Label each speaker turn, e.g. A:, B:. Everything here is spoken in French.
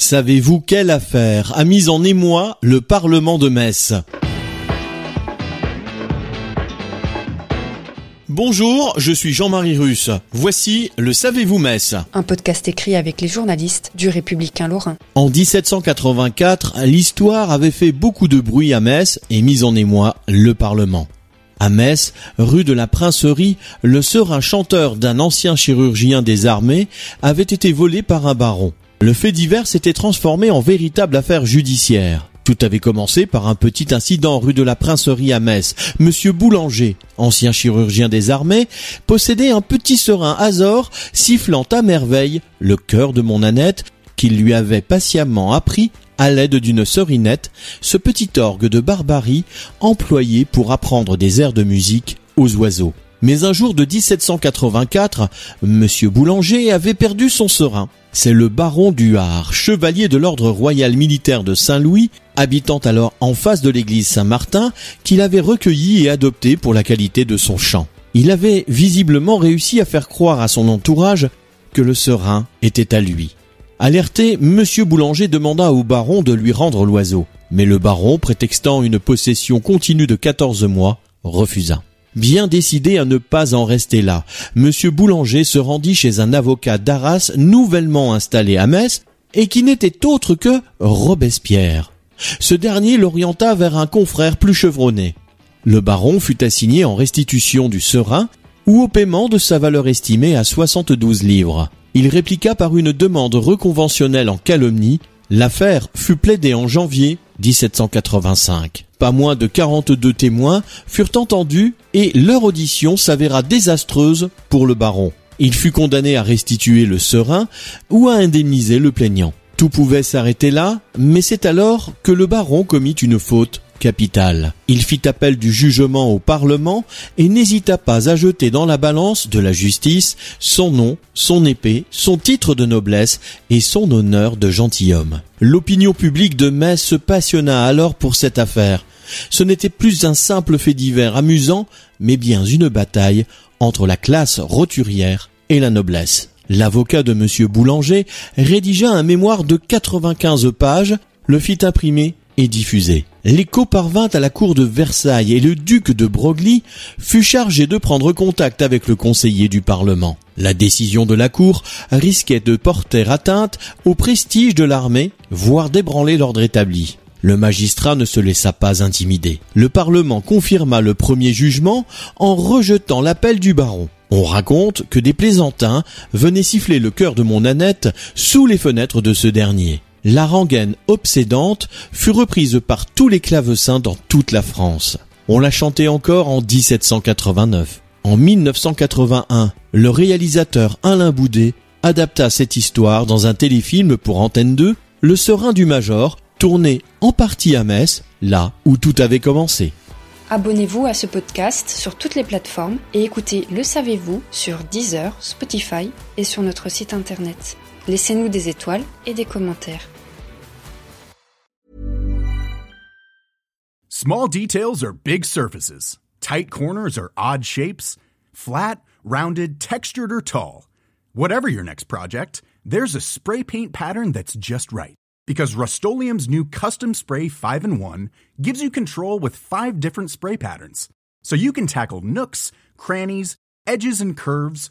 A: Savez-vous quelle affaire a mis en émoi le Parlement de Metz Bonjour, je suis Jean-Marie Russe. Voici le Savez-vous Metz
B: Un podcast écrit avec les journalistes du Républicain Lorrain.
A: En 1784, l'histoire avait fait beaucoup de bruit à Metz et mis en émoi le Parlement. À Metz, rue de la Princerie, le serein chanteur d'un ancien chirurgien des armées avait été volé par un baron. Le fait divers s'était transformé en véritable affaire judiciaire. Tout avait commencé par un petit incident rue de la Princerie à Metz. Monsieur Boulanger, ancien chirurgien des armées, possédait un petit serein Azor sifflant à merveille le cœur de mon Annette qu'il lui avait patiemment appris à l'aide d'une serinette, ce petit orgue de barbarie employé pour apprendre des airs de musique aux oiseaux. Mais un jour de 1784, Monsieur Boulanger avait perdu son serein. C'est le baron du Har, chevalier de l'ordre royal militaire de Saint-Louis, habitant alors en face de l'église Saint-Martin, qu'il avait recueilli et adopté pour la qualité de son chant. Il avait visiblement réussi à faire croire à son entourage que le serein était à lui. Alerté, Monsieur Boulanger demanda au baron de lui rendre l'oiseau. Mais le baron, prétextant une possession continue de 14 mois, refusa. Bien décidé à ne pas en rester là, Monsieur Boulanger se rendit chez un avocat d'Arras nouvellement installé à Metz et qui n'était autre que Robespierre. Ce dernier l'orienta vers un confrère plus chevronné. Le baron fut assigné en restitution du serein ou au paiement de sa valeur estimée à 72 livres. Il répliqua par une demande reconventionnelle en calomnie. L'affaire fut plaidée en janvier 1785. Pas moins de 42 témoins furent entendus et leur audition s'avéra désastreuse pour le baron. Il fut condamné à restituer le serein ou à indemniser le plaignant. Tout pouvait s'arrêter là, mais c'est alors que le baron commit une faute Il fit appel du jugement au Parlement et n'hésita pas à jeter dans la balance de la justice son nom, son épée, son titre de noblesse et son honneur de gentilhomme. L'opinion publique de Metz se passionna alors pour cette affaire. Ce n'était plus un simple fait divers amusant, mais bien une bataille entre la classe roturière et la noblesse. L'avocat de M. Boulanger rédigea un mémoire de 95 pages, le fit imprimer et diffuser. L'écho parvint à la cour de Versailles et le duc de Broglie fut chargé de prendre contact avec le conseiller du Parlement. La décision de la cour risquait de porter atteinte au prestige de l'armée, voire d'ébranler l'ordre établi. Le magistrat ne se laissa pas intimider. Le Parlement confirma le premier jugement en rejetant l'appel du baron. On raconte que des plaisantins venaient siffler le cœur de mon Annette sous les fenêtres de ce dernier. La rengaine obsédante fut reprise par tous les clavecins dans toute la France. On l'a chantée encore en 1789. En 1981, le réalisateur Alain Boudet adapta cette histoire dans un téléfilm pour Antenne 2, Le Serein du Major, tourné en partie à Metz, là où tout avait commencé.
B: Abonnez-vous à ce podcast sur toutes les plateformes et écoutez Le Savez-vous sur Deezer, Spotify et sur notre site internet. Laissez-nous des étoiles et des commentaires.
C: Small details are big surfaces. Tight corners are odd shapes. Flat, rounded, textured, or tall. Whatever your next project, there's a spray paint pattern that's just right. Because Rust new Custom Spray 5 in 1 gives you control with five different spray patterns. So you can tackle nooks, crannies, edges, and curves